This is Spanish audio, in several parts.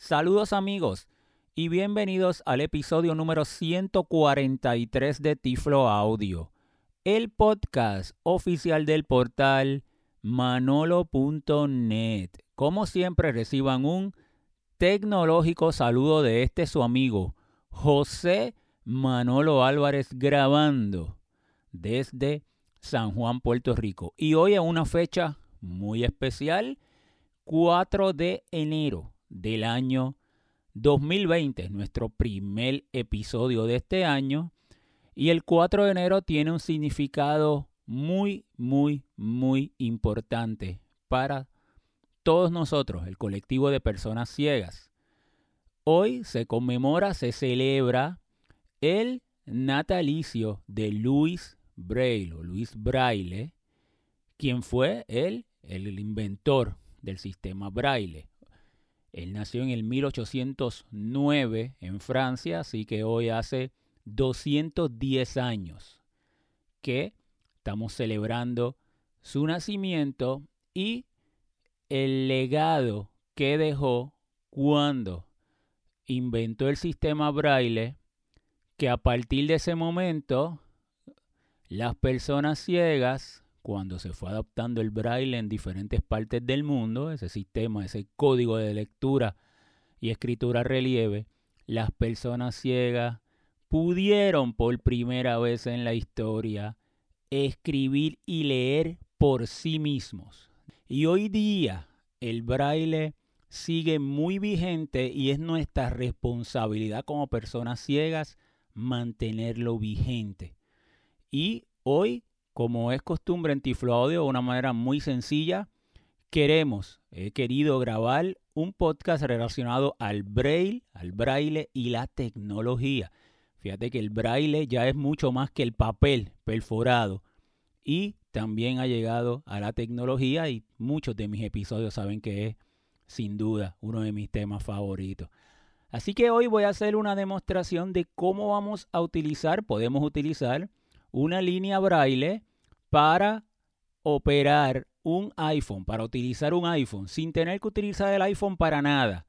Saludos amigos y bienvenidos al episodio número 143 de Tiflo Audio, el podcast oficial del portal manolo.net. Como siempre reciban un tecnológico saludo de este su amigo José Manolo Álvarez grabando desde San Juan, Puerto Rico. Y hoy es una fecha muy especial, 4 de enero del año 2020, nuestro primer episodio de este año. Y el 4 de enero tiene un significado muy, muy, muy importante para todos nosotros, el colectivo de personas ciegas. Hoy se conmemora, se celebra el natalicio de Luis Braille o Luis Braille, quien fue el inventor del sistema Braille. Él nació en el 1809 en Francia, así que hoy hace 210 años que estamos celebrando su nacimiento y el legado que dejó cuando inventó el sistema braille, que a partir de ese momento las personas ciegas cuando se fue adoptando el braille en diferentes partes del mundo, ese sistema, ese código de lectura y escritura relieve, las personas ciegas pudieron por primera vez en la historia escribir y leer por sí mismos. Y hoy día el braille sigue muy vigente y es nuestra responsabilidad como personas ciegas mantenerlo vigente. Y hoy como es costumbre en Tiflo Audio, de una manera muy sencilla, queremos, he querido grabar un podcast relacionado al braille, al braille y la tecnología. Fíjate que el braille ya es mucho más que el papel perforado y también ha llegado a la tecnología y muchos de mis episodios saben que es sin duda uno de mis temas favoritos. Así que hoy voy a hacer una demostración de cómo vamos a utilizar, podemos utilizar una línea braille para operar un iPhone, para utilizar un iPhone, sin tener que utilizar el iPhone para nada.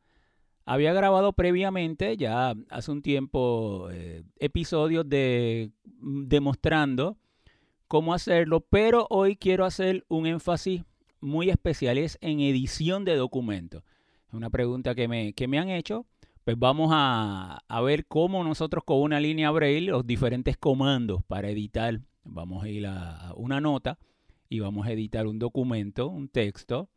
Había grabado previamente, ya hace un tiempo, eh, episodios de mm, demostrando cómo hacerlo, pero hoy quiero hacer un énfasis muy especial, es en edición de documentos. Es una pregunta que me, que me han hecho. Pues vamos a, a ver cómo nosotros con una línea Braille, los diferentes comandos para editar Vamos a ir a una nota y vamos a editar un documento, un texto.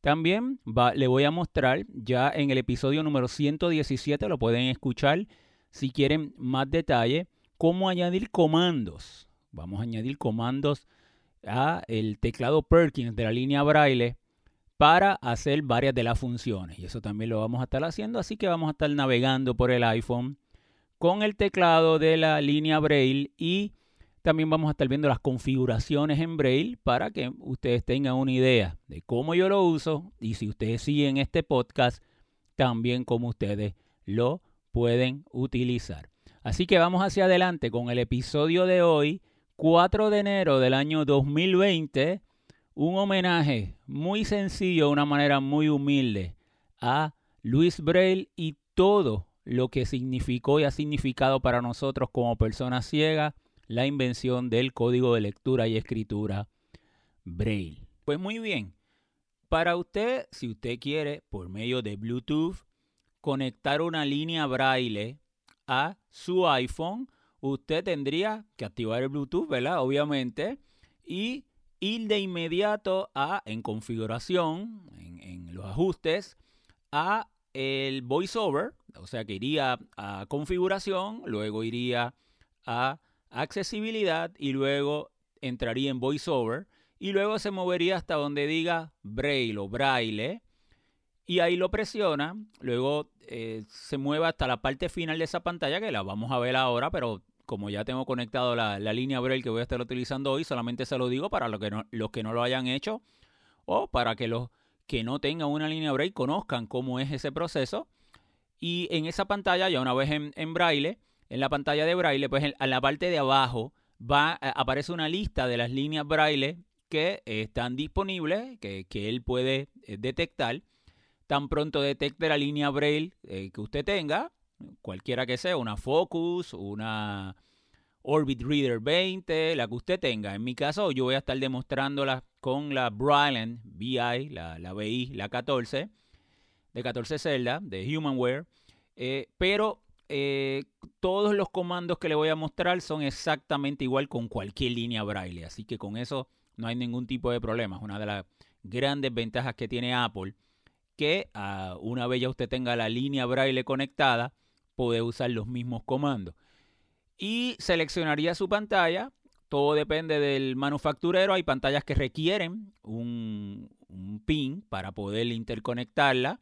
También le voy a mostrar ya en el episodio número 117, lo pueden escuchar si quieren más detalle, cómo añadir comandos. Vamos a añadir comandos a el teclado Perkins de la línea Braille para hacer varias de las funciones. Y eso también lo vamos a estar haciendo, así que vamos a estar navegando por el iPhone con el teclado de la línea Braille y también vamos a estar viendo las configuraciones en Braille para que ustedes tengan una idea de cómo yo lo uso y si ustedes siguen este podcast, también cómo ustedes lo pueden utilizar. Así que vamos hacia adelante con el episodio de hoy, 4 de enero del año 2020, un homenaje muy sencillo, de una manera muy humilde a Luis Braille y todo lo que significó y ha significado para nosotros como personas ciegas la invención del código de lectura y escritura Braille. Pues muy bien, para usted, si usted quiere, por medio de Bluetooth, conectar una línea Braille a su iPhone, usted tendría que activar el Bluetooth, ¿verdad? Obviamente, y ir de inmediato a, en configuración, en, los ajustes, a el VoiceOver, o sea que iría a configuración, luego iría a accesibilidad y luego entraría en voiceover y luego se movería hasta donde diga braille o braille y ahí lo presiona, luego eh, se mueve hasta la parte final de esa pantalla que la vamos a ver ahora, pero como ya tengo conectado la, línea braille que voy a estar utilizando hoy, solamente se lo digo para los que no, los que no lo hayan hecho o para que los que no tengan una línea braille conozcan cómo es ese proceso. Y en esa pantalla, ya una vez en braille, en la pantalla de braille, pues en, la parte de abajo va, aparece una lista de las líneas braille que están disponibles, que, él puede eh, detectar. tan pronto detecte la línea Braille eh, que usted tenga, cualquiera que sea, una Focus, una Orbit Reader 20, la que usted tenga. En mi caso, yo voy a estar demostrándola con la Bryland BI, la, la BI, la 14, de 14 celdas, de Humanware. Eh, pero eh, todos los comandos que le voy a mostrar son exactamente igual con cualquier línea braille. Así que con eso no hay ningún tipo de problema. Es una de las grandes ventajas que tiene Apple. Que uh, una vez ya usted tenga la línea braille conectada, puede usar los mismos comandos. Y seleccionaría su pantalla. Todo depende del manufacturero. Hay pantallas que requieren un, un pin para poder interconectarla.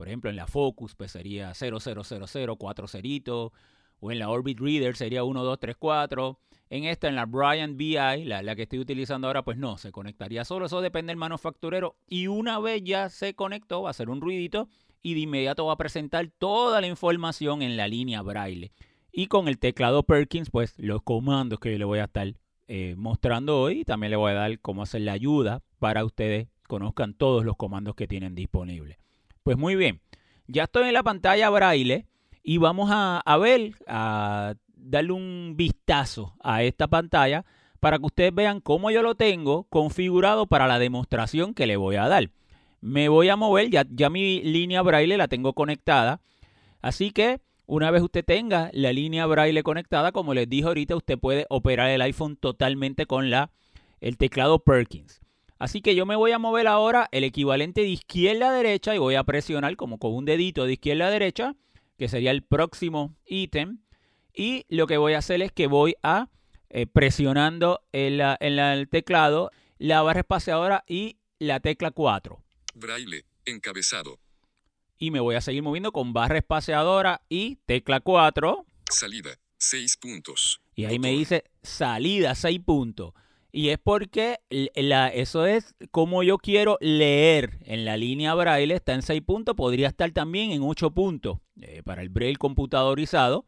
Por ejemplo, en la Focus pues sería 0000, 4 ceritos. O en la Orbit Reader sería 1234. En esta, en la Bryant BI, la, la, que estoy utilizando ahora, pues no, se conectaría solo. Eso depende del manufacturero. Y una vez ya se conectó, va a hacer un ruidito y de inmediato va a presentar toda la información en la línea braille. Y con el teclado Perkins, pues los comandos que yo le voy a estar eh, mostrando hoy. También le voy a dar cómo hacer la ayuda para ustedes conozcan todos los comandos que tienen disponibles. Pues muy bien, ya estoy en la pantalla braille y vamos a, ver, a darle un vistazo a esta pantalla para que ustedes vean cómo yo lo tengo configurado para la demostración que le voy a dar. Me voy a mover, ya, ya mi línea braille la tengo conectada, así que una vez usted tenga la línea braille conectada, como les dije ahorita, usted puede operar el iPhone totalmente con la, el teclado Perkins. Así que yo me voy a mover ahora el equivalente de izquierda a derecha y voy a presionar como con un dedito de izquierda a derecha, que sería el próximo ítem. Y lo que voy a hacer es que voy a eh, presionando en, en el teclado la barra espaciadora y la tecla 4. Braille, encabezado. Y me voy a seguir moviendo con barra espaciadora y tecla 4. Salida, 6 puntos. Y ahí me dice salida, 6 puntos. Y es porque la, eso es como yo quiero leer en la línea braille, está en 6 puntos, podría estar también en 8 puntos eh, para el braille computadorizado.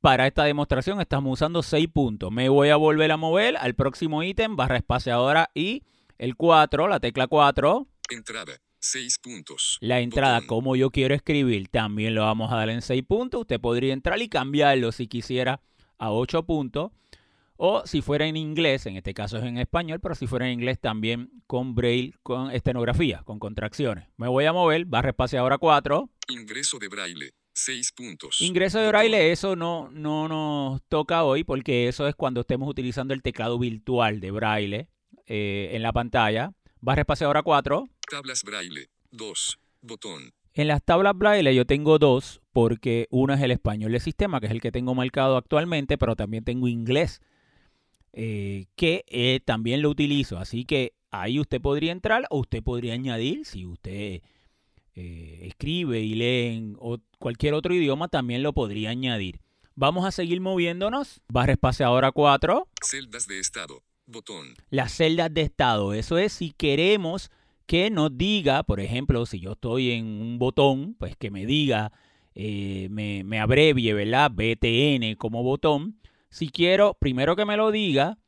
Para esta demostración estamos usando 6 puntos. Me voy a volver a mover al próximo ítem, barra espaciadora y el 4, la tecla 4. Entrada, 6 puntos. La entrada, como yo quiero escribir, también lo vamos a dar en 6 puntos. Usted podría entrar y cambiarlo si quisiera a 8 puntos. O si fuera en inglés, en este caso es en español, pero si fuera en inglés también con braille, con estenografía, con contracciones. Me voy a mover, barra espaciadora 4. Ingreso de braille, 6 puntos. Ingreso de braille, eso no, no nos toca hoy porque eso es cuando estemos utilizando el teclado virtual de braille eh, en la pantalla. Barra espaciadora 4. Tablas braille, 2. Botón. En las tablas braille yo tengo dos porque uno es el español de sistema, que es el que tengo marcado actualmente, pero también tengo inglés eh, que eh, también lo utilizo. Así que ahí usted podría entrar o usted podría añadir, si usted eh, escribe y lee en cualquier otro idioma, también lo podría añadir. Vamos a seguir moviéndonos. Barra espaciadora 4. Celdas de estado. Botón. Las celdas de estado. Eso es si queremos que nos diga, por ejemplo, si yo estoy en un botón, pues que me diga, me, me abrevie, ¿verdad? BTN como botón si quiero, primero que me lo diga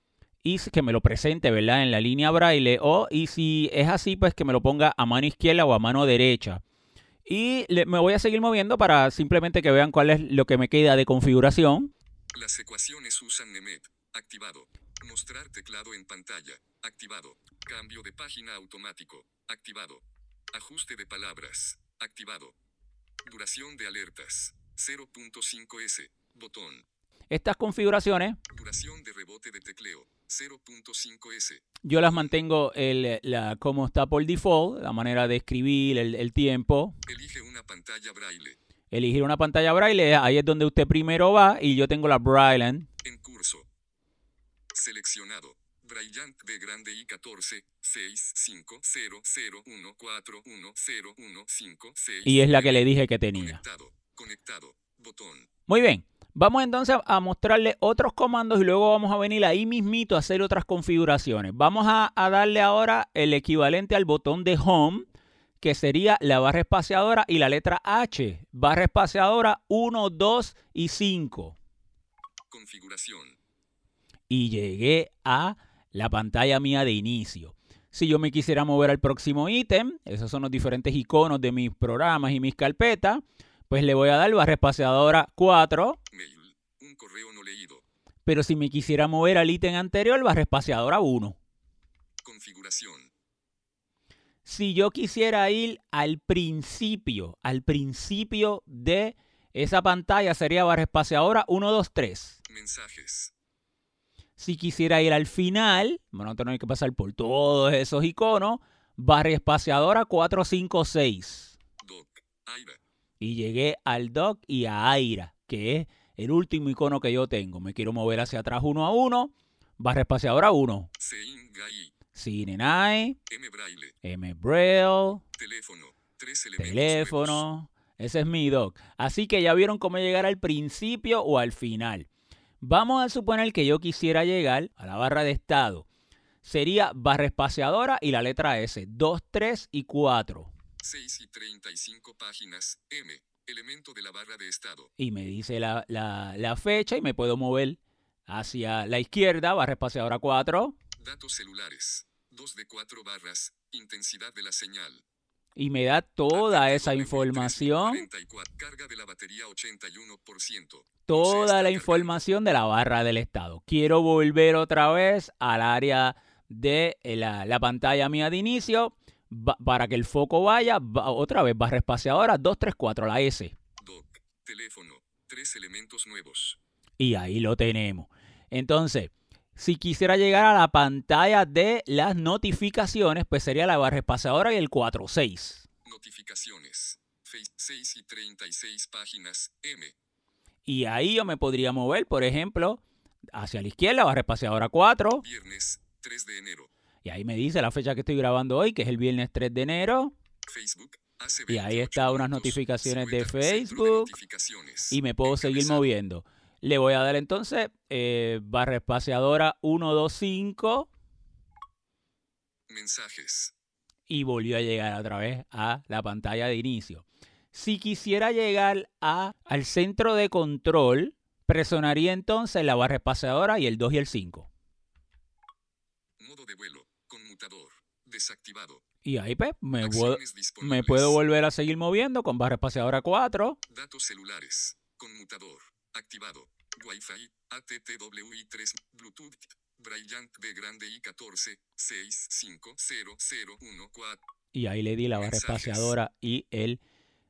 y que me lo presente, ¿verdad? En la línea braille o, y si es así, pues que me lo ponga a mano izquierda o a mano derecha. Y me voy a seguir moviendo para simplemente que vean cuál es lo que me queda de configuración. Las ecuaciones usan NEMEP. Activado. Mostrar teclado en pantalla. Activado. Cambio de página automático. Activado. Ajuste de palabras. Activado. Duración de alertas. 0.5S. Botón. Estas configuraciones, Duración de rebote de tecleo, 0.5S. yo las mantengo el, la, como está por default, la manera de escribir, el, el tiempo. Elige una pantalla braille. Elegir una pantalla braille, ahí es donde usted primero va y yo tengo la braille. En curso. Seleccionado. Bryant de grande I 14 6 5 0 0 1 4 1 0 1 5 6 Y es la que le dije que tenía. Conectado. Conectado. Botón. Muy bien. Vamos entonces a mostrarle otros comandos y luego vamos a venir ahí mismito a hacer otras configuraciones. Vamos a, darle ahora el equivalente al botón de Home, que sería la barra espaciadora y la letra H. Barra espaciadora 1, 2 y 5. Configuración. Y llegué a la pantalla mía de inicio. Si yo me quisiera mover al próximo ítem, esos son los diferentes iconos de mis programas y mis carpetas, pues le voy a dar barra espaciadora 4. Mail. Un correo no leído. Pero si me quisiera mover al ítem anterior, barra espaciadora 1. Configuración. Si yo quisiera ir al principio, al principio de esa pantalla sería barra espaciadora 1, 2, 3. Mensajes. Si quisiera ir al final, bueno, tengo que pasar por todos esos iconos, barra espaciadora 4, 5, 6. Doc. Aira. Y llegué al dock y a Aira, que es el último icono que yo tengo. Me quiero mover hacia atrás uno a uno, barra espaciadora 1. Sein Gai. Cinenai, M Braille. M Braille, Teléfono. Tres teléfono. Ese es mi doc. Así que ya vieron cómo llegar al principio o al final. Vamos a suponer que yo quisiera llegar a la barra de estado. Sería barra espaciadora y la letra S. 2, 3 y 4. 6 y 35 páginas. M. Elemento de la barra de estado. Y me dice la, la- la fecha y me puedo mover hacia la izquierda, barra espaciadora 4. Datos celulares. 2 de 4 barras. Intensidad de la señal. Y me da toda esa información. 44. Carga de la batería 81%. toda la información de la barra del estado. Quiero volver otra vez al área de eh, la, la pantalla mía de inicio ba- para que el foco vaya va- otra vez barra espaciadora 234 la S Doc. Teléfono. Tres elementos nuevos. y ahí lo tenemos. Entonces, si quisiera llegar a la pantalla de las notificaciones, pues sería la barra espaciadora y el 46. Notificaciones. 6 y 36 páginas. M. Y ahí yo me podría mover, por ejemplo, hacia la izquierda, barra espaciadora 4. Viernes. 3 de enero. Y ahí me dice la fecha que estoy grabando hoy, que es el viernes 3 de enero. Facebook. Y ahí 28 está unas notificaciones de 50, centro de Facebook. Y me puedo seguir moviendo. Le voy a dar entonces eh, barra espaciadora 125 Mensajes. y volvió a llegar otra vez a la pantalla de inicio. Si quisiera llegar a, al centro de control, presionaría entonces la barra espaciadora y el 2 y el 5. Modo de vuelo. Desactivado. Y ahí pues, me, puedo, me puedo volver a seguir moviendo con barra espaciadora 4. Datos celulares. Conmutador. Activado. Wi-Fi. ATTWI3. Bluetooth. Bryant B grande I14. 6 5 0 0 1 4. y ahí le di la barra Mensajes. espaciadora y el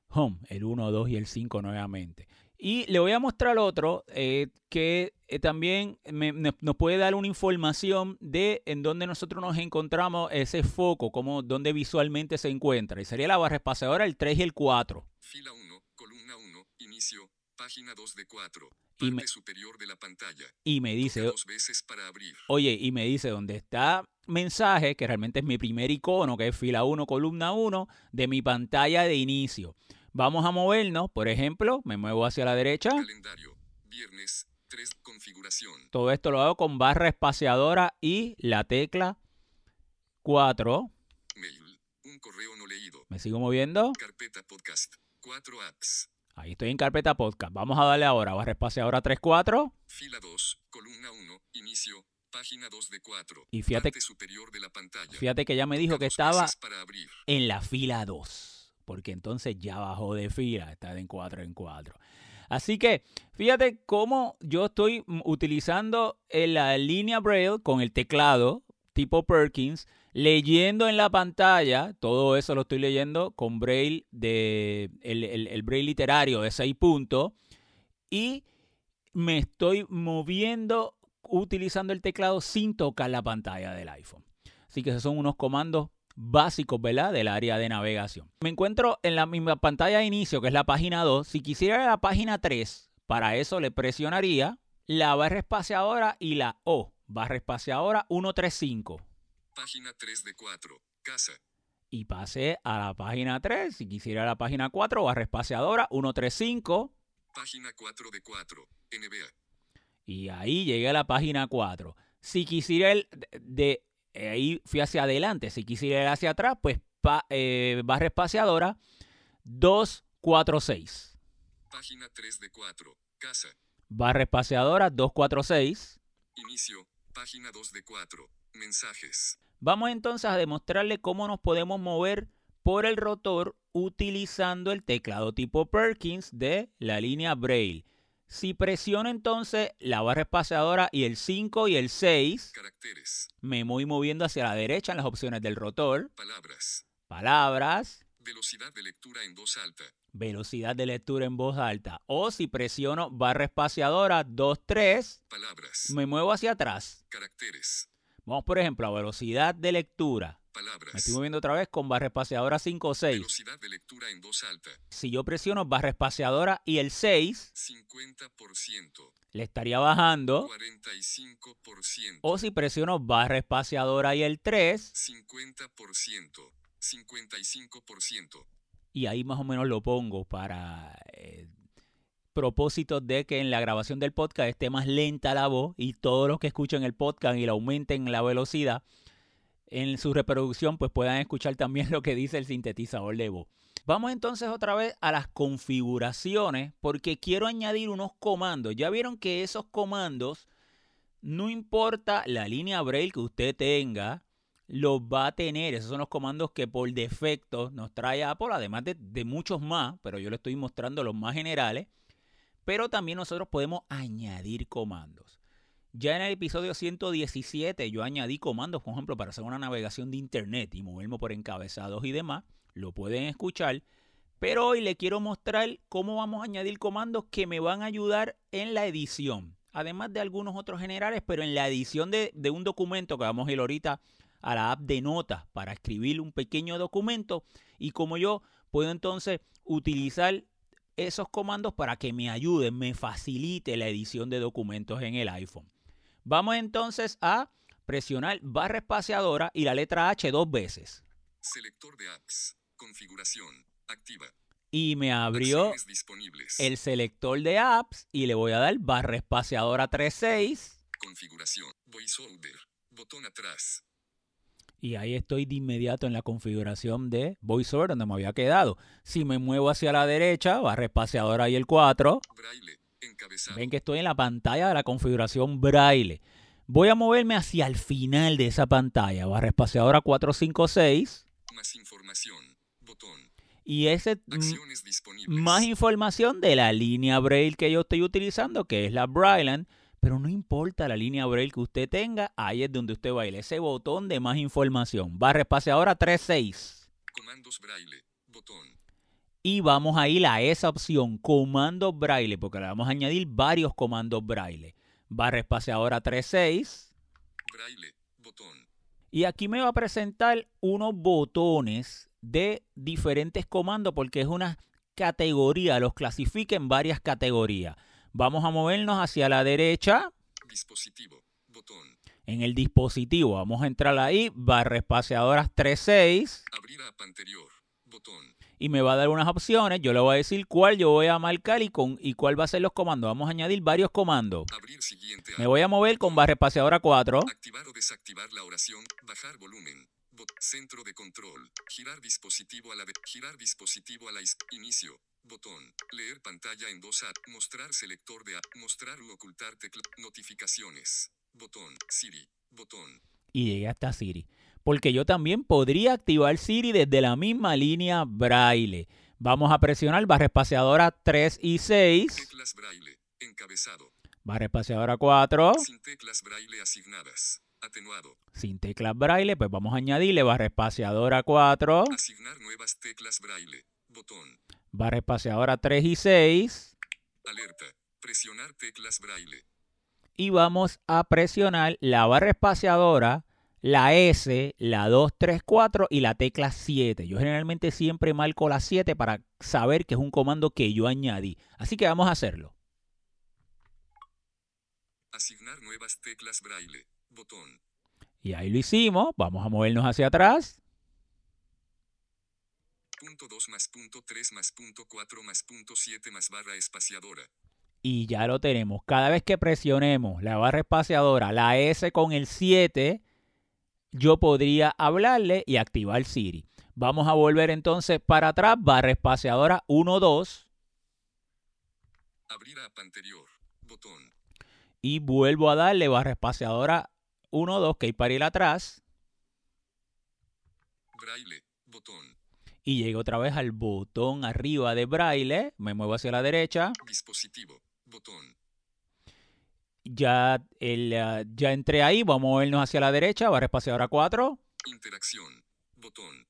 home, el 1, 2 y el 5 nuevamente. Y le voy a mostrar otro eh, que eh, también me- me- nos puede dar una información de en dónde nosotros nos encontramos ese foco, como dónde visualmente se encuentra. Y sería la barra espaciadora el 3 y el 4. Fila 1. Columna 1. Inicio. Página 2 de 4. Y Parte me- superior de la pantalla. Y me dice, dos veces para abrir. oye, y me dice dónde está mensaje, que realmente es mi primer icono, que es fila 1, columna 1, de mi pantalla de inicio. Vamos a movernos, por ejemplo, me muevo hacia la derecha. Calendario. Viernes. 3. Configuración. Todo esto lo hago con barra espaciadora y la tecla 4. Mail. Un correo no leído. Me sigo moviendo. Carpeta podcast. 4 apps. Ahí estoy en carpeta podcast. Vamos a darle ahora barra espaciadora 3, 4. Fila 2. Columna 1. Inicio. Página 2 de 4. Y fíjate- Parte superior de la pantalla. Fíjate que ya me dijo que estaba para abrir. en la fila 2. Porque entonces ya bajó de fila. Está en 4 en 4. Así que fíjate cómo yo estoy utilizando en la línea Braille con el teclado tipo Perkins, leyendo en la pantalla, todo eso lo estoy leyendo con Braille de el, el- el Braille literario de 6 puntos y me estoy moviendo utilizando el teclado sin tocar la pantalla del iPhone. Así que esos son unos comandos básicos, ¿verdad? Del área de navegación. Me encuentro en la misma pantalla de inicio, que es la página 2. Si quisiera la página 3, para eso le presionaría la barra espaciadora y la O, barra espaciadora 135. Página 3 de 4. Casa. Y pasé a la página 3. Si quisiera la página 4, barra espaciadora 135. Página 4 de 4. NBA. Y ahí llegué a la página 4. Si quisiera de, de- ahí fui hacia adelante. Si quisiera ir hacia atrás, pues pa- eh, barra espaciadora 246. Página 3 de 4. Casa. Barra espaciadora 246. Inicio. Página 2 de 4. Mensajes. Vamos entonces a demostrarle cómo nos podemos mover por el rotor utilizando el teclado tipo Perkins de la línea Braille. Si presiono entonces la barra espaciadora y el 5 y el 6, Caracteres. me voy moviendo hacia la derecha en las opciones del rotor. Palabras. Palabras, Velocidad de lectura en voz alta. velocidad de lectura en voz alta. O si presiono barra espaciadora 2, 3, Palabras. me muevo hacia atrás. Caracteres. Vamos, por ejemplo, a velocidad de lectura. Me Palabras. estoy moviendo otra vez con barra espaciadora 5 o 6. Velocidad de lectura en voz alta. Si yo presiono barra espaciadora y el 6, 50%. le estaría bajando. 45%. O si presiono barra espaciadora y el 3, 50%. 55%. y ahí más o menos lo pongo para eh, propósitos de que en la grabación del podcast esté más lenta la voz y todos los que escuchen el podcast y le aumenten la velocidad en su reproducción pues puedan escuchar también lo que dice el sintetizador de voz. Vamos entonces otra vez a las configuraciones porque quiero añadir unos comandos. Ya vieron que esos comandos, no importa la línea Braille que usted tenga, los va a tener. Esos son los comandos que por defecto nos trae Apple, además de, de muchos más, pero yo le estoy mostrando los más generales. Pero también nosotros podemos añadir comandos. Ya en el episodio 117 yo añadí comandos, por ejemplo, para hacer una navegación de internet y moverme por encabezados y demás. Lo pueden escuchar. Pero hoy le quiero mostrar cómo vamos a añadir comandos que me van a ayudar en la edición. Además de algunos otros generales, pero en la edición de, de un documento que vamos a ir ahorita a la app de notas para escribir un pequeño documento. Y como yo puedo entonces utilizar esos comandos para que me ayuden, me facilite la edición de documentos en el iPhone. Vamos entonces a presionar barra espaciadora y la letra H dos veces. Selector de apps. Configuración. Activa. Y me abrió el selector de apps y le voy a dar barra espaciadora 36 Configuración. VoiceOver. Botón atrás. y ahí estoy de inmediato en la configuración de VoiceOver donde me había quedado. Si me muevo hacia la derecha, barra espaciadora y el 4, Braille. Encabezado. ven que estoy en la pantalla de la configuración braille. Voy a moverme hacia el final de esa pantalla, barra espaciadora 456 Más información. Botón. y ese Acciones disponibles. más información de la línea Braille que yo estoy utilizando, que es la Brailleland, pero no importa la línea Braille que usted tenga, ahí es donde usted va a ir, ese botón de más información. Barra espaciadora 36. Comandos Braille. Botón. Y vamos a ir a esa opción, comandos Braille, porque le vamos a añadir varios comandos Braille. Barra espaciadora 36. Braille. Botón. Y aquí me va a presentar unos botones de diferentes comandos porque es una categoría, los clasifica en varias categorías. Vamos a movernos hacia la derecha Dispositivo. Botón. en el dispositivo. Vamos a entrar ahí, barra espaciadoras 36 Abrir app anterior. Botón. Y me va a dar unas opciones. Yo le voy a decir cuál yo voy a marcar y, con, y cuál va a ser los comandos. Vamos a añadir varios comandos. Abrir siguiente Me voy a mover con barra espaciadora 4. Activar o desactivar la oración. Bajar volumen. Bot- centro de control. Girar dispositivo a la girar dispositivo a la inicio. Botón. Leer pantalla en voz alta. Mostrar selector de app. Mostrar u ocultar tecla. Notificaciones. Botón. Siri. Botón. y llegué hasta Siri. Porque yo también podría activar Siri desde la misma línea braille. Vamos a presionar barra espaciadora 3 y 6, Teclas braille. Encabezado. barra espaciadora 4, Sin teclas braille asignadas. Atenuado. sin teclas braille, pues vamos a añadirle barra espaciadora 4, Asignar nuevas teclas braille. Botón. barra espaciadora 3 y 6 Alerta. Presionar teclas braille. y vamos a presionar la barra espaciadora, la S, la 2, 3, 4 y la tecla 7. Yo generalmente siempre marco la 7 para saber que es un comando que yo añadí. Así que vamos a hacerlo. Asignar nuevas teclas braille. Botón. Y ahí lo hicimos. Vamos a movernos hacia atrás. Punto 2 más punto 3 más punto 4 más punto 7 más barra espaciadora. Y ya lo tenemos. Cada vez que presionemos la barra espaciadora, la S con el 7, yo podría hablarle y activar Siri. Vamos a volver entonces para atrás. Barra espaciadora 1, 2. Abrir app anterior. Botón. Y vuelvo a darle barra espaciadora 1, 2, que hay para ir atrás. Braille. Botón. Y llego otra vez al botón arriba de braille. Me muevo hacia la derecha. Dispositivo. Botón. Ya, el, ah, ya entré ahí. Vamos a movernos hacia la derecha. Barra espaciadora 4. Interacción. Botón.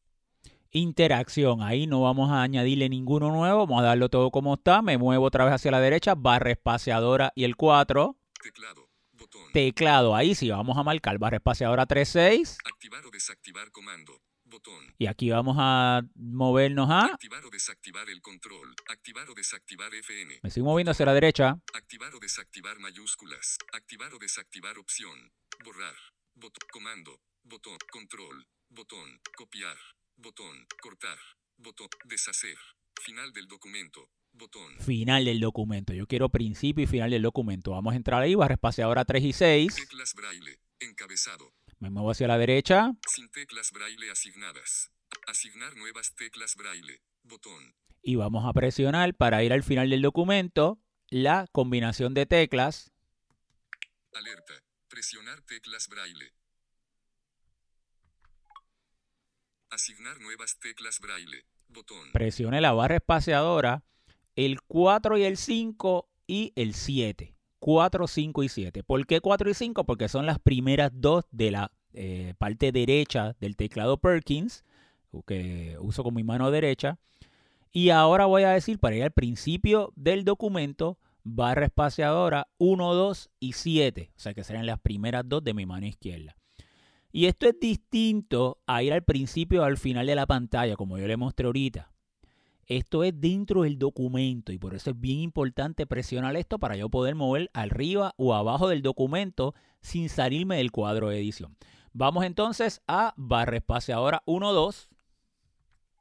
Interacción. Ahí no vamos a añadirle ninguno nuevo. Vamos a darlo todo como está. Me muevo otra vez hacia la derecha. Barra espaciadora y el 4. Teclado. Botón. Teclado. Ahí sí vamos a marcar barra espaciadora 36. Activar o desactivar comando. Botón. Y aquí vamos a movernos a... Activar o desactivar el control. Activar o desactivar FN. Me sigo moviendo hacia la derecha. Activar o desactivar mayúsculas. Activar o desactivar opción. Borrar. Botón. Comando. Botón. Control. Botón. Copiar. Botón. Cortar. Botón. Deshacer. Final del documento. Botón. Final del documento. Yo quiero principio y final del documento. Vamos a entrar ahí, barra espaciadora 3 y 6. Teclas braille. Encabezado. Me muevo hacia la derecha. Sin teclas braille asignadas. Asignar nuevas teclas braille. Botón. Y vamos a presionar para ir al final del documento la combinación de teclas. Alerta. Presionar teclas braille. Asignar nuevas teclas braille. Botón. Presione la barra espaciadora, el 4 y el 5 y el 7. 4, 5 y 7. ¿Por qué 4 y 5? Porque son las primeras dos de la eh, parte derecha del teclado Perkins, que uso con mi mano derecha. Y ahora voy a decir para ir al principio del documento, barra espaciadora 1, 2 y 7. O sea que serán las primeras dos de mi mano izquierda. Y esto es distinto a ir al principio o al final de la pantalla, como yo le mostré ahorita. Esto es dentro del documento y por eso es bien importante presionar esto para yo poder mover arriba o abajo del documento sin salirme del cuadro de edición. Vamos entonces a barra espaciadora 1, 2.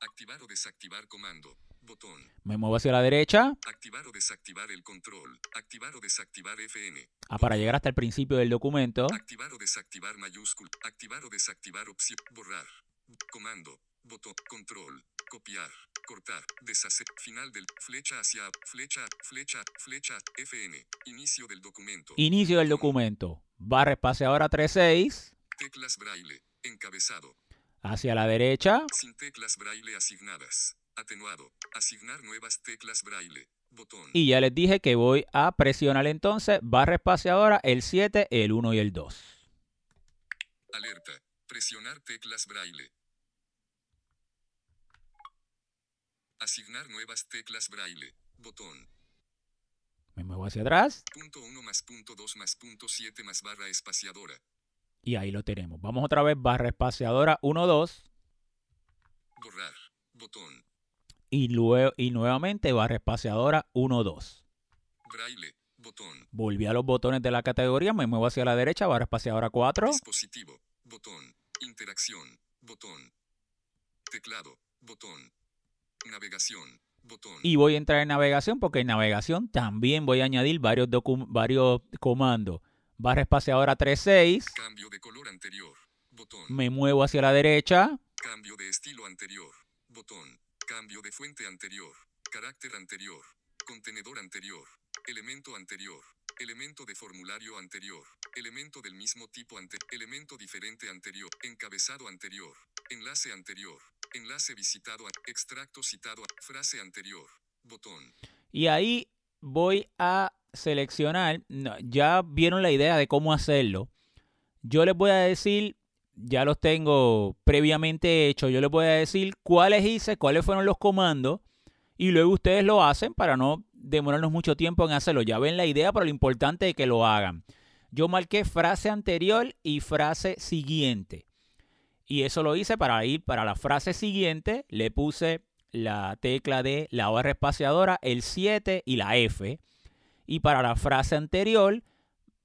Activar o desactivar comando. Botón. Me muevo hacia la derecha Activar o desactivar el control. Activar o desactivar FN. ah, para llegar hasta el principio del documento. Activar o desactivar mayúscula. Activar o desactivar opción. Borrar. Comando. Botón. Control. Copiar. Cortar. Deshacer. Final del. Flecha hacia. Flecha. Flecha. Flecha. FN. Inicio del documento. Inicio del documento. Barra espaciadora 3, 6. Teclas braille. Encabezado. Hacia la derecha. Sin teclas braille asignadas. Atenuado. Asignar nuevas teclas braille. Botón. Y ya les dije que voy a presionar entonces barra espaciadora el 7, el 1 y el 2. Alerta. Presionar teclas braille. Asignar nuevas teclas braille. Botón. Me muevo hacia atrás Punto 1 más punto 2 más punto 7 más barra espaciadora. y ahí lo tenemos. Vamos otra vez barra espaciadora 1, 2 Borrar. Botón. y, luego, y nuevamente barra espaciadora 1, 2. Braille. Botón. Volví a los botones de la categoría, me muevo hacia la derecha, barra espaciadora 4. Dispositivo. Botón. Interacción. Botón. Teclado. Botón. Navegación. Botón. Y voy a entrar en navegación porque en navegación también voy a añadir varios, varios comandos. Barra espaciadora 36, Cambio de color anterior. Botón. me muevo hacia la derecha, Cambio de estilo anterior. Botón. Cambio de fuente anterior. Carácter anterior. Contenedor anterior. Elemento anterior. Elemento de formulario anterior. Elemento del mismo tipo ante. Elemento diferente anterior. Encabezado anterior. Enlace anterior. Enlace visitado. Extracto citado. Frase anterior. Botón. y ahí voy a seleccionar, ya vieron la idea de cómo hacerlo. Yo les voy a decir, ya los tengo previamente hechos, yo les voy a decir cuáles hice, cuáles fueron los comandos y luego ustedes lo hacen para no demorarnos mucho tiempo en hacerlo. Ya ven la idea, pero lo importante es que lo hagan. Yo marqué frase anterior y frase siguiente. Y eso lo hice para ir para la frase siguiente, le puse la tecla de la barra espaciadora, el 7 y la F. Y para la frase anterior,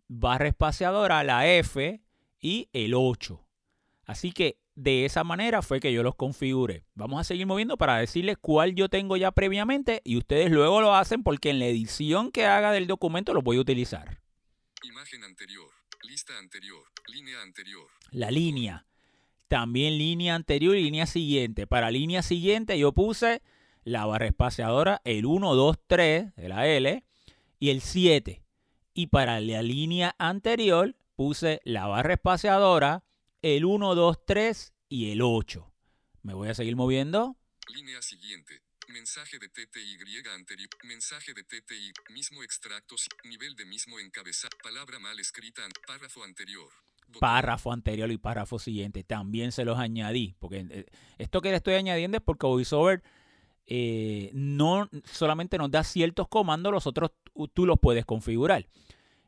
barra espaciadora, la F y el 8. Así que de esa manera fue que yo los configuré. Vamos a seguir moviendo para decirles cuál yo tengo ya previamente y ustedes luego lo hacen porque en la edición que haga del documento lo voy a utilizar. Imagen anterior. Lista anterior. Línea anterior. La línea. También línea anterior y línea siguiente. Para línea siguiente yo puse la barra espaciadora, el 1, 2, 3 de la L y el 7. Y para la línea anterior puse la barra espaciadora, el 1, 2, 3 y el 8. Me voy a seguir moviendo. Línea siguiente. Mensaje de TTY anterior. Mensaje de TTY. Mismo extracto. Nivel de mismo encabezado. Palabra mal escrita. Párrafo anterior. Botón. Párrafo anterior y párrafo siguiente. También se los añadí. Porque eh, esto que le estoy añadiendo es porque VoiceOver eh, no solamente nos da ciertos comandos, los otros tú los puedes configurar.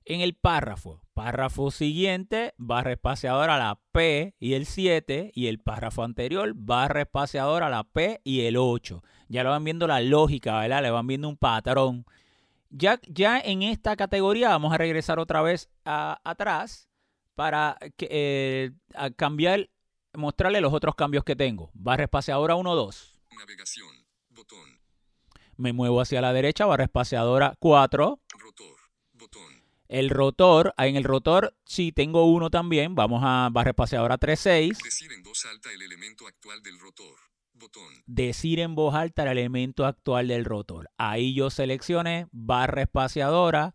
En el párrafo, párrafo siguiente, barra espaciadora la P y el 7, y el párrafo anterior, barra espaciadora la P y el 8. Ya lo van viendo la lógica, ¿verdad? Le van viendo un patrón. Ya, ya en esta categoría vamos a regresar otra vez a- atrás para que, eh, a cambiar, mostrarle los otros cambios que tengo. Barra espaciadora 1, 2. Navegación. Botón. Me muevo hacia la derecha, barra espaciadora 4. Rotor. El rotor, ah, en el rotor sí tengo uno también. Vamos a barra espaciadora 36. Decir en voz alta el elemento actual del rotor. Botón. Decir en voz alta el elemento actual del rotor. Ahí yo seleccioné barra espaciadora,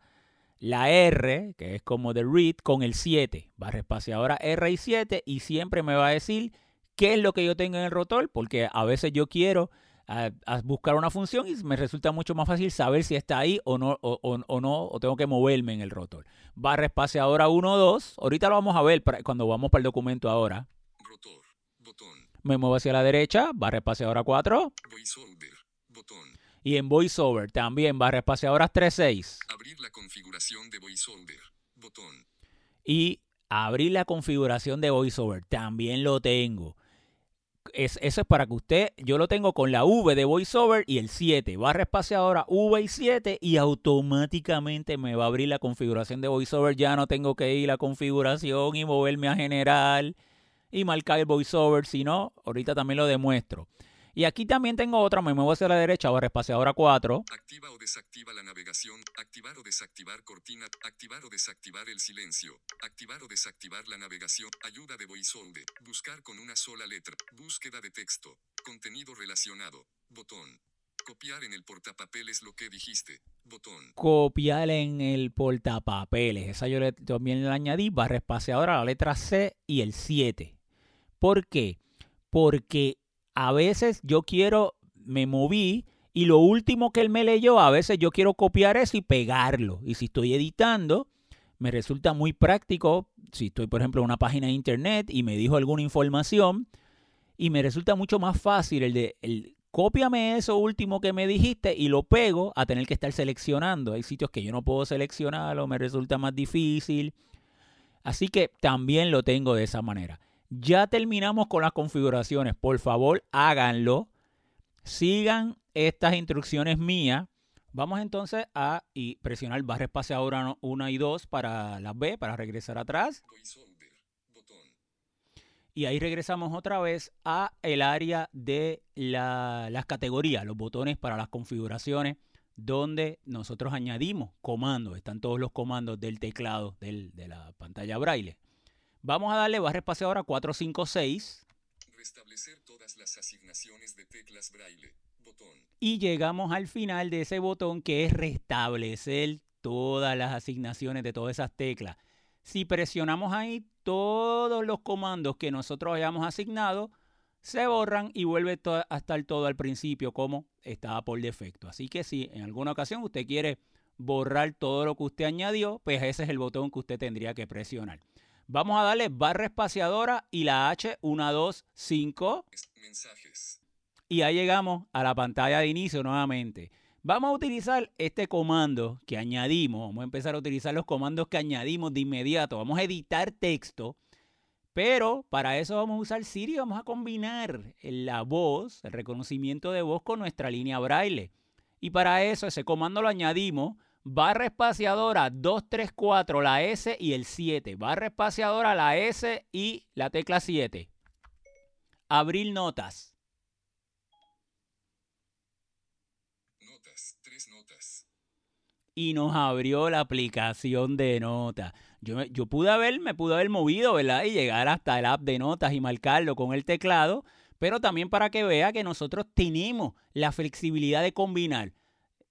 la R, que es como de read, con el 7. Barra espaciadora R y 7 y siempre me va a decir qué es lo que yo tengo en el rotor, porque a veces yo quiero a, a buscar una función y me resulta mucho más fácil saber si está ahí o no, o, o- o no, o tengo que moverme en el rotor. Barra espaciadora 1, 2. Ahorita lo vamos a ver para- cuando vamos para el documento ahora. Rotor. Botón. Me muevo hacia la derecha, barra espaciadora 4. VoiceOver. Botón. Y en VoiceOver también, barra espaciadora 36. Abrir la configuración de VoiceOver. Botón. Y abrir la configuración de VoiceOver también lo tengo. Es, eso es para que usted, yo lo tengo con la V de VoiceOver y el 7, barra espaciadora V y 7 y automáticamente me va a abrir la configuración de VoiceOver. Ya no tengo que ir a configuración y moverme a general y marcar el VoiceOver, sino ahorita también lo demuestro. Y aquí también tengo otra, me muevo hacia la derecha, barra espaciadora 4. Activa o desactiva la navegación. Activar o desactivar cortina. Activar o desactivar el silencio. Activar o desactivar la navegación. Ayuda de VoiceOver. Buscar con una sola letra. Búsqueda de texto. Contenido relacionado. Botón. Copiar en el portapapeles lo que dijiste. Botón. copiar en el portapapeles. Esa yo le, también le añadí barra espaciadora, la letra C y el 7. ¿Por qué? Porque a veces yo quiero, me moví y lo último que él me leyó, a veces yo quiero copiar eso y pegarlo. Y si estoy editando, me resulta muy práctico. Si estoy, por ejemplo, en una página de internet y me dijo alguna información, y me resulta mucho más fácil el de el, cópiame eso último que me dijiste y lo pego a tener que estar seleccionando. Hay sitios que yo no puedo seleccionarlo, me resulta más difícil. Así que también lo tengo de esa manera. Ya terminamos con las configuraciones. Por favor, háganlo. Sigan estas instrucciones mías. Vamos entonces a y presionar barra espaciadora 1 y 2 para las B, para regresar atrás. Y ahí regresamos otra vez a el área de la- las categorías, los botones para las configuraciones, donde nosotros añadimos comandos. Están todos los comandos del teclado de la pantalla braille. Vamos a darle barra espaciadora 456 Restablecer todas las asignaciones de teclas braille. Botón. y llegamos al final de ese botón que es restablecer todas las asignaciones de todas esas teclas. Si presionamos ahí, todos los comandos que nosotros hayamos asignado se borran y vuelve a estar todo al principio como estaba por defecto. Así que si en alguna ocasión usted quiere borrar todo lo que usted añadió, pues ese es el botón que usted tendría que presionar. Vamos a darle barra espaciadora y la H 1, 2, 5 Es- Mensajes. y ahí llegamos a la pantalla de inicio nuevamente. Vamos a utilizar este comando que añadimos. Vamos a empezar a utilizar los comandos que añadimos de inmediato. Vamos a editar texto. Pero para eso vamos a usar Siri. Vamos a combinar la voz, el reconocimiento de voz con nuestra línea braille. Y para eso ese comando lo añadimos. Barra espaciadora 234, la S y el 7. Barra espaciadora, la S y la tecla 7. Abrir notas. Notas. Tres notas. y nos abrió la aplicación de notas. Yo, yo pude haber, me pude haber movido, ¿verdad? Y llegar hasta el app de notas y marcarlo con el teclado, pero también para que vea que nosotros tenemos la flexibilidad de combinar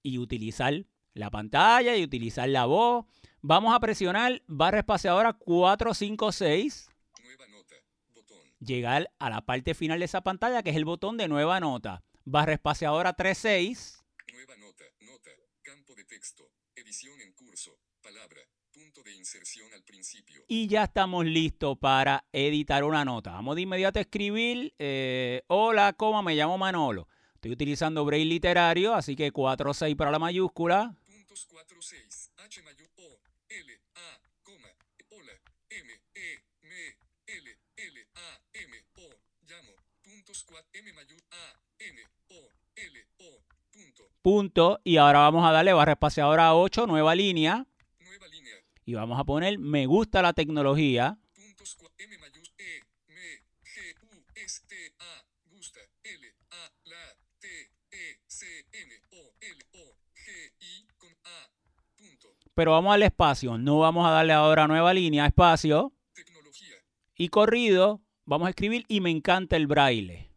y utilizar la pantalla y utilizar la voz. Vamos a presionar barra espaciadora 456. Nueva nota. Botón. Llegar a la parte final de esa pantalla, que es el botón de nueva nota. Barra espaciadora 36. Nueva nota. Nota. Campo de texto. Edición en curso. Palabra. Punto de inserción al principio. Y ya estamos listos para editar una nota. Vamos de inmediato a escribir. eh, Hola, coma, me llamo Manolo. Estoy utilizando Braille literario, así que 46 para la mayúscula. Puntos 4, 6. H mayor O. L. A. Coma. Hola. M. E. M. L. L. A. M. O. Llamo. Puntos 4. M mayor A. N. O. L. O. Punto. Punto. Y ahora vamos a darle barra espaciadora 8, nueva línea. Nueva línea. Y vamos a poner me gusta la tecnología. Puntos 4. M mayor E. M. G. U. S. T. A. Gusta. L. A. La. T. E. C. N. O. L. O. G. I. Con A. Punto. Pero vamos al espacio. No vamos a darle ahora nueva línea, espacio. Tecnología. Y corrido, vamos a escribir y me encanta el braille.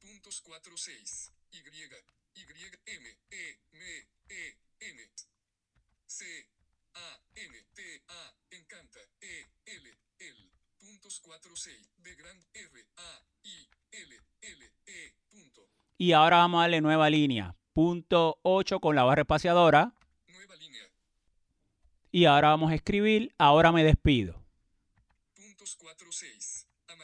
Puntos 4, 6. Y. Y. M. E. M. E. N. C. A. N. T. A. Encanta. E. L. L. Puntos 4, 6. De gran R. A. I. L. L. E. Punto. Y ahora vamos a darle nueva línea. Punto 8 con la barra espaciadora. Y ahora vamos a escribir ahora me despido. Puntos 4, 6. A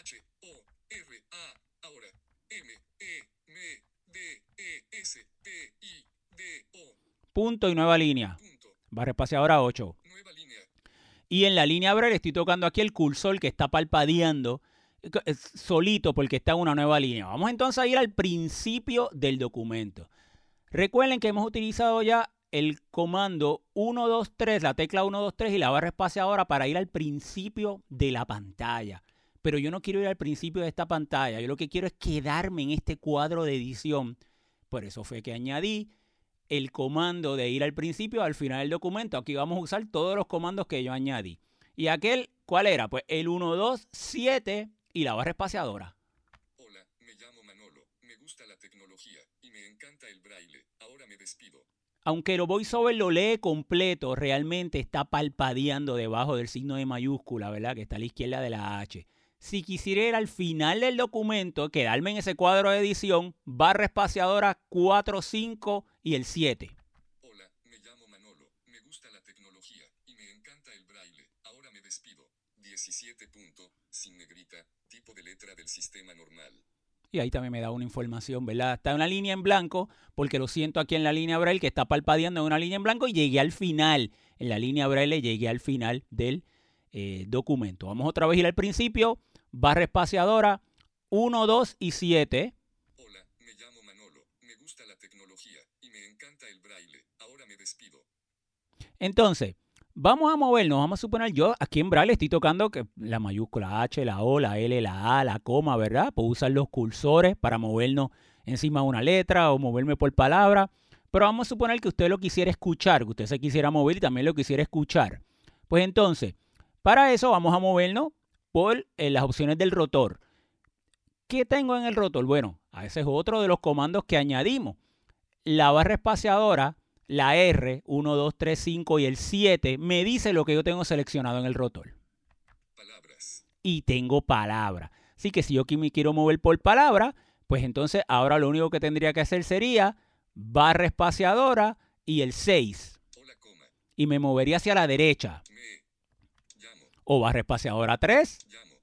H. O. R. A. Ahora. M. E. M. D. E. S. T. I. D. O. Punto y nueva línea. Punto. Barra espaciadora 8. Nueva línea. Y en la línea braille estoy tocando aquí el cursor que está palpadeando eh, solito porque está en una nueva línea. Vamos entonces a ir al principio del documento. Recuerden que hemos utilizado ya el comando 123, la tecla 123 y la barra espaciadora para ir al principio de la pantalla. Pero yo no quiero ir al principio de esta pantalla. Yo lo que quiero es quedarme en este cuadro de edición. Por eso fue que añadí el comando de ir al principio al final del documento. Aquí vamos a usar todos los comandos que yo añadí. ¿Y aquel cuál era? Pues el 127 y la barra espaciadora. Hola, me llamo Manolo. Me gusta la tecnología y me encanta el braille. Ahora me despido. Aunque el voiceover lo lee completo, realmente está palpadeando debajo del signo de mayúscula, ¿verdad? Que está a la izquierda de la H. Si quisiera ir al final del documento, quedarme en ese cuadro de edición, barra espaciadora 4, 5 y el 7. Hola, me llamo Manolo. Me gusta la tecnología y me encanta el braille. Ahora me despido. 17 punto, sin negrita, tipo de letra del sistema normal. Y ahí también me da una información, ¿verdad? Está una línea en blanco, porque lo siento aquí en la línea braille que está palpadeando en una línea en blanco y llegué al final. En la línea braille llegué al final del eh, documento. Vamos otra vez a ir al principio. Barra espaciadora 1, 2 y 7. Hola, me llamo Manolo. Me gusta la tecnología y me encanta el braille. Ahora me despido. Entonces, vamos a movernos. Vamos a suponer yo aquí en braille estoy tocando que la mayúscula H, la O, la L, la A, la coma, ¿verdad? Puedo usar los cursores para movernos encima de una letra o moverme por palabra. Pero vamos a suponer que usted lo quisiera escuchar, que usted se quisiera mover y también lo quisiera escuchar. Pues entonces, para eso vamos a movernos por eh, las opciones del rotor. ¿Qué tengo en el rotor? Bueno, ese es otro de los comandos que añadimos. La barra espaciadora, la R, 1, 2, 3, 5 y el 7, me dice lo que yo tengo seleccionado en el rotor. Palabras. Y tengo palabra. Así que si yo aquí me quiero mover por palabra, pues entonces ahora lo único que tendría que hacer sería barra espaciadora y el 6. Hola, coma. Y me movería hacia la derecha. Me. Llamo. O barra espaciadora 3, Llamo.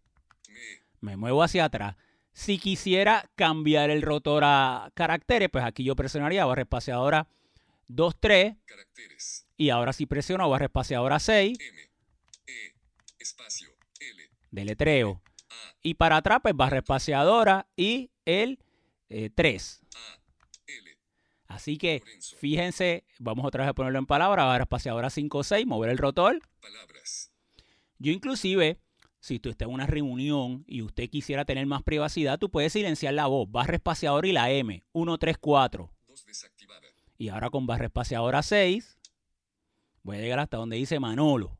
Me. me muevo hacia atrás. Si quisiera cambiar el rotor a caracteres, pues aquí yo presionaría barra espaciadora 2, 3 Caracteres. y ahora si presiono barra espaciadora 6, M. E. Espacio. L. deletreo. A. Y para atrás, pues barra espaciadora y el eh, 3. A. L. Así que Lorenzo. fíjense, vamos otra vez a ponerlo en palabras, barra espaciadora 5, 6, mover el rotor. Palabras. Yo inclusive, si tú estás en una reunión y usted quisiera tener más privacidad, tú puedes silenciar la voz, barra espaciadora y la M, 1, 3, 4. 2 desactivada. Y ahora con barra espaciadora 6, voy a llegar hasta donde dice Manolo.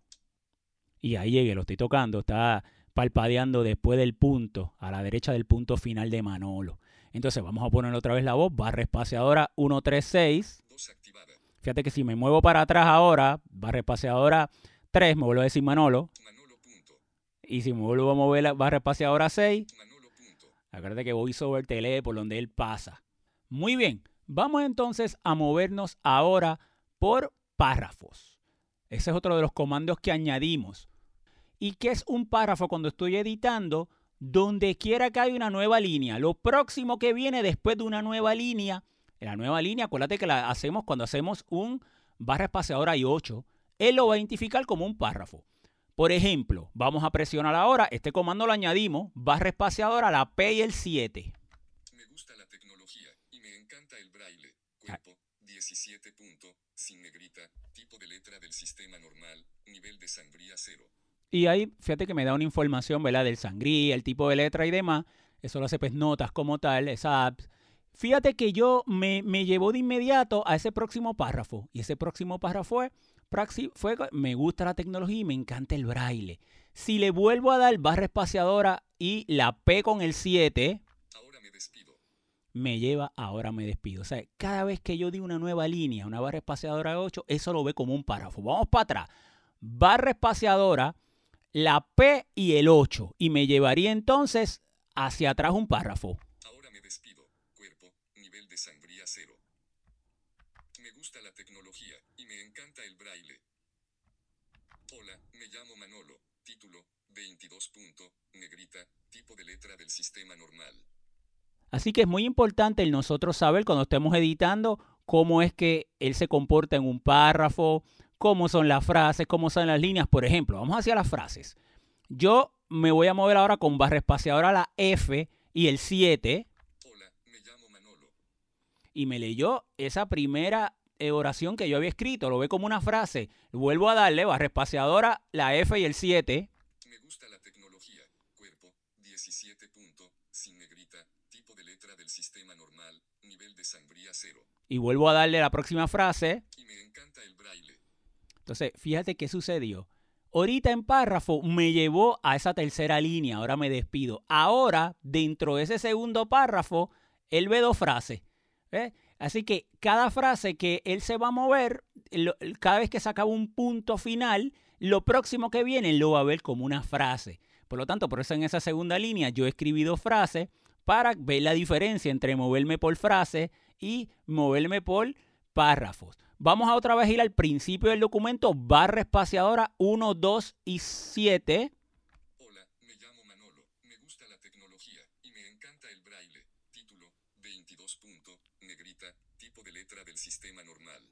Y ahí llegué, lo estoy tocando, está palpadeando después del punto, a la derecha del punto final de Manolo. Entonces vamos a poner otra vez la voz, barra espaciadora 136. Voz activada. Fíjate que si me muevo para atrás ahora, barra espaciadora 3, me vuelvo a decir Manolo. Manolo punto. Y si me vuelvo a mover la barra espaciadora 6, Manolo punto. acuérdate que VoiceOver te lee por donde él pasa. Muy bien, vamos entonces a movernos ahora por párrafos. Ese es otro de los comandos que añadimos. ¿Y qué es un párrafo cuando estoy editando? Donde quiera que haya una nueva línea. Lo próximo que viene después de una nueva línea, la nueva línea, acuérdate que la hacemos cuando hacemos un barra espaciadora y 8, él lo va a identificar como un párrafo. Por ejemplo, vamos a presionar ahora, este comando lo añadimos, barra espaciadora, la P y el 7. Me gusta la tecnología y me encanta el braille. Cuerpo 17 punto. Sin negrita. Tipo de letra del sistema normal. Nivel de sangría 0. Y ahí, fíjate que me da una información, ¿verdad? Del sangría, el tipo de letra y demás. Eso lo hace pues notas como tal, esa apps. Fíjate que yo me, me llevó de inmediato a ese próximo párrafo. Y ese próximo párrafo fue, praxi- fue, me gusta la tecnología y me encanta el braille. Si le vuelvo a dar barra espaciadora y la P con el 7, Ahora me despido. Me lleva ahora me despido. O sea, cada vez que yo di una nueva línea, una barra espaciadora de 8, eso lo ve como un párrafo. Vamos para atrás. Barra espaciadora, la P y el 8. Y me llevaría entonces hacia atrás un párrafo. Ahora me despido. Cuerpo. Nivel de sangría 0. Me gusta la tecnología y me encanta el braille. Hola, me llamo Manolo. Título 22 punto. Negrita. Tipo de letra del sistema normal. Así que es muy importante el nosotros saber cuando estemos editando cómo es que él se comporta en un párrafo, cómo son las frases, cómo son las líneas. Por ejemplo, vamos hacia las frases. Yo me voy a mover ahora con barra espaciadora la F y el 7 Hola, me llamo Manolo. y me leyó esa primera eh, oración que yo había escrito. Lo ve como una frase. Vuelvo a darle barra espaciadora la F y el 7 Me gusta la tecnología. Cuerpo 17 punto. Sin negrita. Tipo de letra del sistema normal. Nivel de sangría 0. y vuelvo a darle la próxima frase. Y me encanta el braille. Entonces, fíjate qué sucedió. Ahorita en párrafo me llevó a esa tercera línea, ahora me despido. Ahora, dentro de ese segundo párrafo, él ve dos frases. ¿ves? Así que cada frase que él se va a mover, lo- cada vez que se acaba un punto final, lo próximo que viene lo va a ver como una frase. Por lo tanto, por eso en esa segunda línea yo escribí dos frases para ver la diferencia entre moverme por frase y moverme por párrafos. Vamos a otra vez ir al principio del documento, barra espaciadora 1, 2 y 7. Hola, me llamo Manolo. Me gusta la tecnología y me encanta el braille. Título 22 punto. Negrita. Tipo de letra del sistema normal.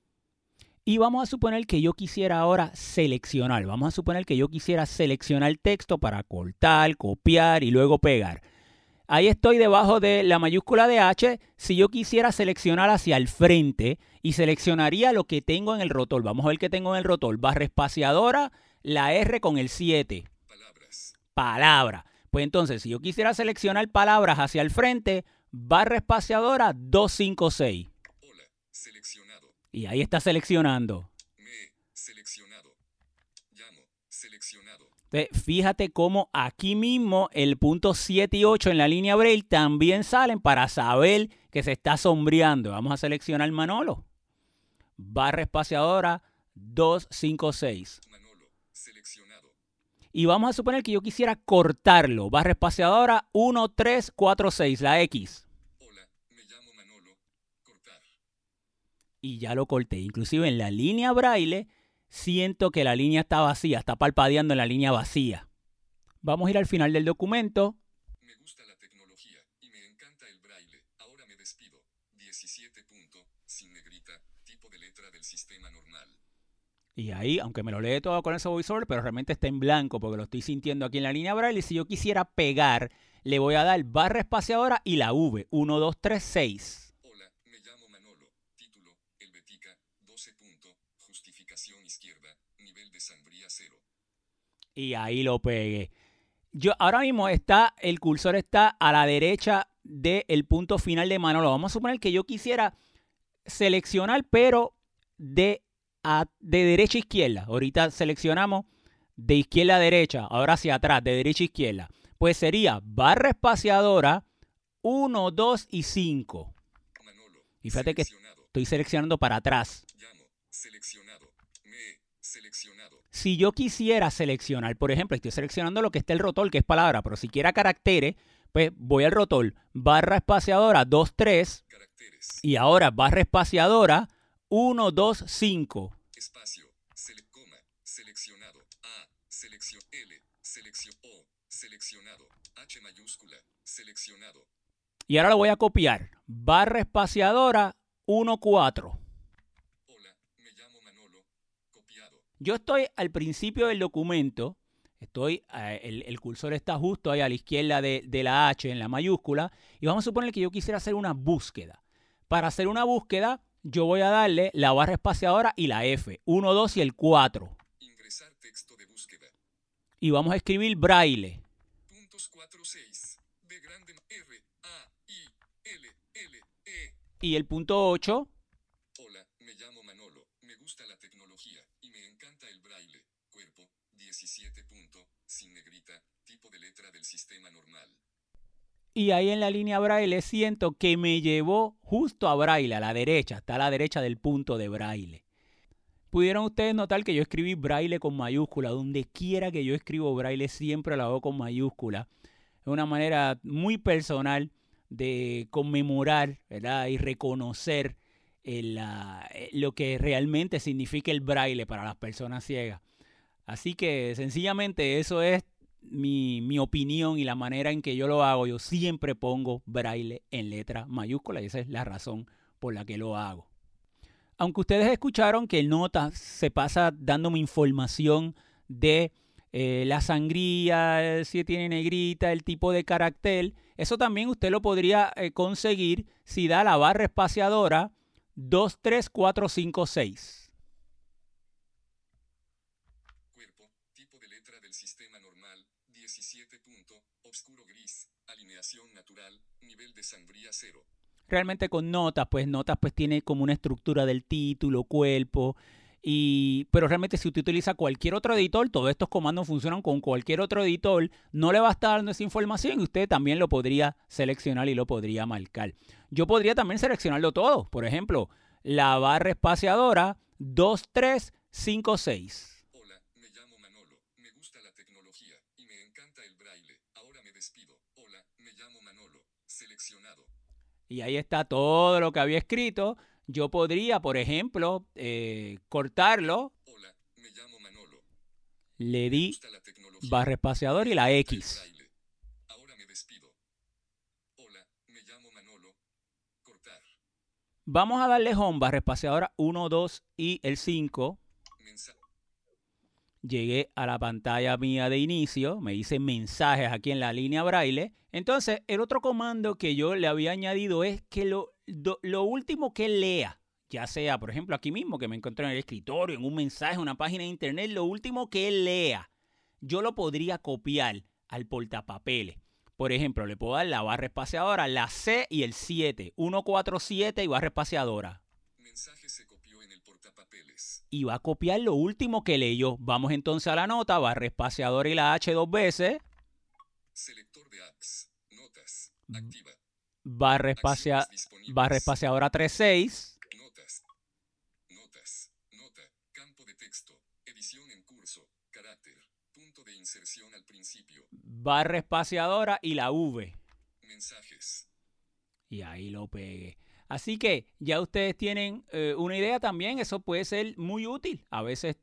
Y vamos a suponer que yo quisiera ahora seleccionar. Vamos a suponer que yo quisiera seleccionar el texto para cortar, copiar y luego pegar. Ahí estoy debajo de la mayúscula de H. Si yo quisiera seleccionar hacia el frente y seleccionaría lo que tengo en el rotor. Vamos a ver qué tengo en el rotor. Barra espaciadora, la R con el 7. Palabras. Palabra. Pues entonces, si yo quisiera seleccionar palabras hacia el frente, barra espaciadora 256. Hola, seleccionado. Y ahí está seleccionando. Me, seleccionado. Entonces, fíjate cómo aquí mismo el punto 7 y 8 en la línea Braille también salen para saber que se está sombreando. Vamos a seleccionar Manolo. Barra espaciadora 256. Manolo, seleccionado. Y vamos a suponer que yo quisiera cortarlo. Barra espaciadora 1346, la X. Hola, me llamo Manolo. Cortar. Y ya lo corté. Inclusive en la línea Braille siento que la línea está vacía, está palpadeando en la línea vacía. Vamos a ir al final del documento. Me gusta la tecnología y me encanta el braille. Ahora me despido. 17 punto. Sin negrita. Tipo de letra del sistema normal. Y ahí, aunque me lo lee todo con ese voiceover, pero realmente está en blanco porque lo estoy sintiendo aquí en la línea Braille. Si yo quisiera pegar, le voy a dar barra espaciadora y la V. 1, 2, 3, 6. Hola, me llamo Manolo. Título, Helvetica, 12 punto. Justificación izquierda. Nivel de sangría 0. Y ahí lo pegué. Yo, ahora mismo está, el cursor está a la derecha del punto final de Manolo. Vamos a suponer que yo quisiera seleccionar, pero de, a- de derecha a izquierda. Ahorita seleccionamos de izquierda a derecha, ahora hacia atrás, de derecha a izquierda. Pues sería barra espaciadora 1, 2 y 5. Manolo. Y fíjate que estoy seleccionando para atrás. Llamo. Seleccionado. Me. Seleccionado. Si yo quisiera seleccionar, por ejemplo, estoy seleccionando lo que está el rotor, que es palabra, pero si quiera caracteres, pues voy al rotor, barra espaciadora 2, 3 Caracteres. y ahora barra espaciadora 1, 2, 5. Espacio. Sele coma. Seleccionado. A. Selección L. Selección O. Seleccionado. H mayúscula. Seleccionado. Y ahora lo voy a copiar. Barra espaciadora 1, 4. Hola. Me llamo Manolo. Copiado. Yo estoy al principio del documento, estoy, eh, el, el cursor está justo ahí a la izquierda de, de la H en la mayúscula, y vamos a suponer que yo quisiera hacer una búsqueda. Para hacer una búsqueda, yo voy a darle la barra espaciadora y la F, 1, 2 y el 4. Ingresar texto de búsqueda. Y vamos a escribir braille. Puntos 4 6. B grande R. A. I. L. L. E. Y el punto 8, Hola, me llamo Manolo, me gusta la tecnología y me encanta el braille. Cuerpo, 17 punto, sin negrita, tipo de letra del sistema normal. Y ahí en la línea braille siento que me llevó justo a braille, a la derecha, está a la derecha del punto de braille. Pudieron ustedes notar que yo escribí braille con mayúscula, donde quiera que yo escribo braille siempre lo hago con mayúscula. Es una manera muy personal de conmemorar ¿verdad? y reconocer ah, eh, lo que realmente significa el braille para las personas ciegas. Así que sencillamente eso es mi, mi opinión y la manera en que yo lo hago. Yo siempre pongo braille en letra mayúscula y esa es la razón por la que lo hago. Aunque ustedes escucharon que el nota se pasa dándome información de eh, la sangría, si tiene negrita, el tipo de carácter, eso también usted lo podría eh, conseguir si da la barra espaciadora 23456. Cuerpo, tipo de letra del sistema normal, 17 punto, oscuro gris, alineación natural, de sangría 0. realmente con notas, pues notas pues tiene como una estructura del título, cuerpo, y, pero realmente si usted utiliza cualquier otro editor, todos estos comandos funcionan con cualquier otro editor, no le va a estar dando esa información y usted también lo podría seleccionar y lo podría marcar. Yo podría también seleccionarlo todo, por ejemplo, la barra espaciadora 2356. Hola, me llamo Manolo, me gusta la tecnología y me encanta el braille. Ahora me despido. Hola, me llamo Manolo, seleccionado. Y ahí está todo lo que había escrito. Yo podría, por ejemplo, eh, cortarlo, Hola, me llamo Manolo. le di barra espaciadora y la X. Ahora me despido. Hola, me llamo Manolo. Cortar. Vamos a darle home, barra espaciadora 1, 2 y el 5. Mensaje. Llegué a la pantalla mía de inicio, me hice mensajes aquí en la línea braille. Entonces, el otro comando que yo le había añadido es que lo, lo último que lea, ya sea, por ejemplo, aquí mismo que me encontré en el escritorio, en un mensaje, en una página de internet, lo último que lea, yo lo podría copiar al portapapeles. Por ejemplo, le puedo dar la barra espaciadora, la C y el 7, 147 y barra espaciadora. Mensaje se copió en el portapapeles. Y va a copiar lo último que leyó. Vamos entonces a la nota, barra espaciadora y la H dos veces, Selector de apps. Notas. Activa. barra, espacia, barra espaciadora 36, Notas. Notas. Nota. Campo de texto. Edición en curso. Carácter. Punto de inserción al principio. barra espaciadora y la V. Mensajes. Y ahí lo pegué. Así que ya ustedes tienen eh, una idea también, eso puede ser muy útil. A veces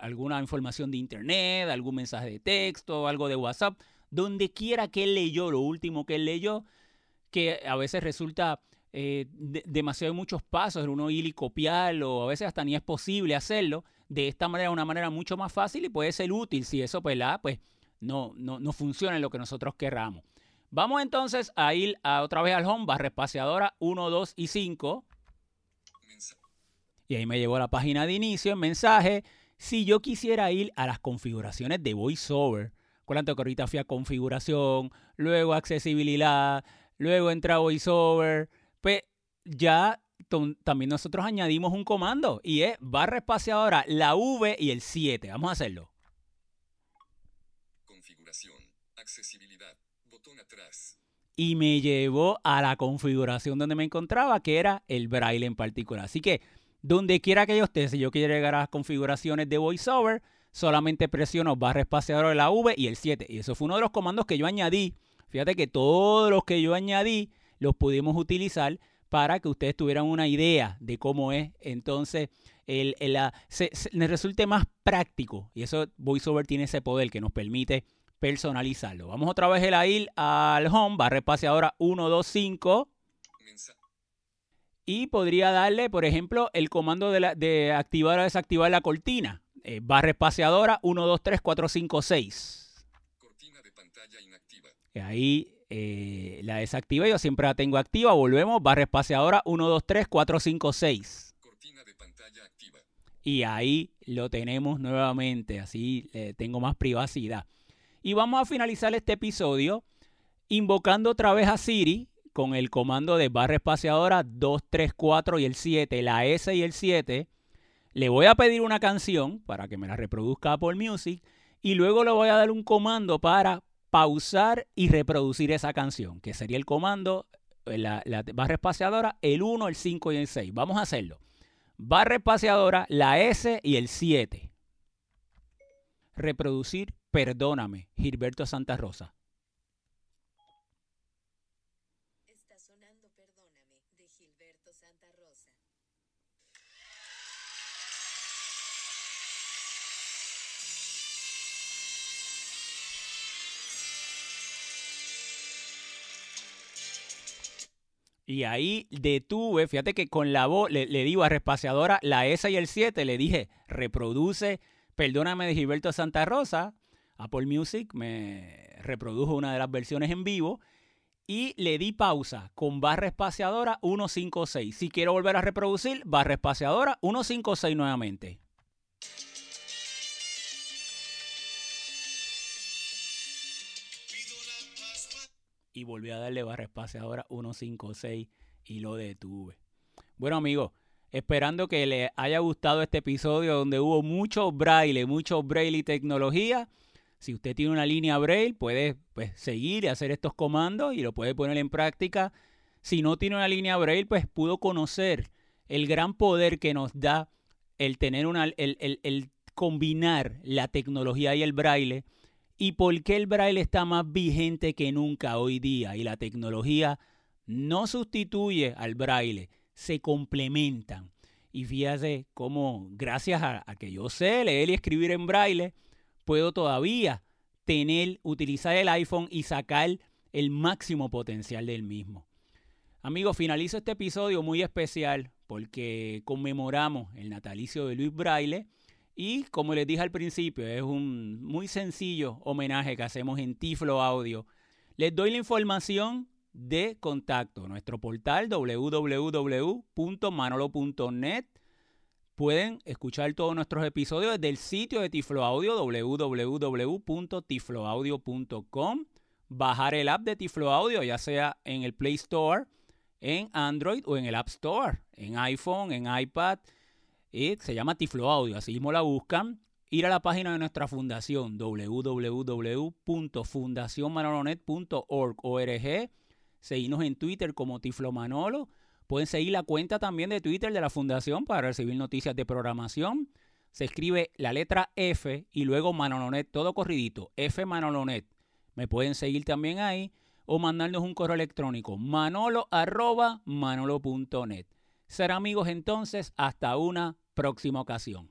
alguna información de internet, algún mensaje de texto, algo de WhatsApp, donde quiera que él leyó, lo último que él leyó, que a veces resulta eh, de- demasiado muchos pasos uno ir y copiarlo, a veces hasta ni es posible hacerlo. De esta manera, una manera mucho más fácil y puede ser útil si eso, pues, la- pues no, no, no funciona en lo que nosotros querramos. Vamos entonces a ir a, otra vez al home, barra espaciadora 1, 2 y 5. Mensa Y ahí me llevó a la página de inicio, en mensaje. Si yo quisiera ir a las configuraciones de VoiceOver, acuérdate que ahorita fui a configuración, luego accesibilidad, luego entra VoiceOver, pues ya también nosotros añadimos un comando y es barra espaciadora, la V y el 7. Vamos a hacerlo. Configuración. Accesibilidad. Botón atrás. Y me llevó a la configuración donde me encontraba, que era el braille en particular. Así que donde quiera que yo esté, si yo quiero llegar a las configuraciones de VoiceOver, solamente presiono barra espaciadora de la V y el 7. Y eso fue uno de los comandos que yo añadí. Fíjate que todos los que yo añadí los pudimos utilizar para que ustedes tuvieran una idea de cómo es. Entonces, el, les resulte más práctico. Y eso VoiceOver tiene ese poder que nos permite personalizarlo. Vamos otra vez el ir al home, barra espaciadora 125. Y podría darle, por ejemplo, el comando de, de activar o desactivar la cortina. Eh, barra espaciadora 1, 2, 3, 4, 5, 6. Cortina de pantalla inactiva. Y ahí eh, la desactiva, yo siempre la tengo activa. Volvemos, barra espaciadora 1, 2, 3, 4, 5, 6. Cortina de pantalla activa. Y ahí lo tenemos nuevamente, así eh, tengo más privacidad. Y vamos a finalizar este episodio invocando otra vez a Siri con el comando de barra espaciadora 2, 3, 4 y el 7, la S y el 7 le voy a pedir una canción para que me la reproduzca Apple Music y luego le voy a dar un comando para pausar y reproducir esa canción, que sería el comando, eh, la, barra espaciadora, el 1, el 5 y el 6. Vamos a hacerlo. Barra espaciadora, la S y el 7. Reproducir Perdóname, Gilberto Santa Rosa. Y ahí detuve, fíjate que con la voz le, digo a Respaciadora la S y el 7, le dije, reproduce Perdóname de Gilberto Santa Rosa. Apple Music me reprodujo una de las versiones en vivo y le di pausa con barra espaciadora 156. Si quiero volver a reproducir, barra espaciadora 156 nuevamente. y volví a darle barra espaciadora 156 y lo detuve. Bueno amigos, esperando que les haya gustado este episodio donde hubo mucho braille, mucho braille y tecnología. Si usted tiene una línea braille, puede pues, seguir y hacer estos comandos y lo puede poner en práctica. Si no tiene una línea braille, pues pudo conocer el gran poder que nos da el tener una, el, el combinar la tecnología y el braille y por qué el braille está más vigente que nunca hoy día y la tecnología no sustituye al braille, se complementan. Y fíjate cómo gracias a, que yo sé leer y escribir en braille, puedo todavía tener, utilizar el iPhone y sacar el máximo potencial del mismo. Amigos, finalizo este episodio muy especial porque conmemoramos el natalicio de Luis Braille y como les dije al principio, es un muy sencillo homenaje que hacemos en Tiflo Audio. Les doy la información de contacto, nuestro portal www.manolo.net. Pueden escuchar todos nuestros episodios desde el sitio de Tiflo Audio www.tifloaudio.com. Bajar el app de Tiflo Audio, ya sea en el Play Store, en Android o en el App Store, en iPhone, en iPad se llama Tiflo Audio, así mismo la buscan. Ir a la página de nuestra fundación www.fundacionmanolonet.org. Seguirnos en Twitter como Tiflo Manolo. Pueden seguir la cuenta también de Twitter de la fundación para recibir noticias de programación. Se escribe la letra F y luego Manolonet, todo corridito, F Manolonet. Me pueden seguir también ahí o mandarnos un correo electrónico manolo manolo.net. Ser amigos entonces hasta una próxima ocasión.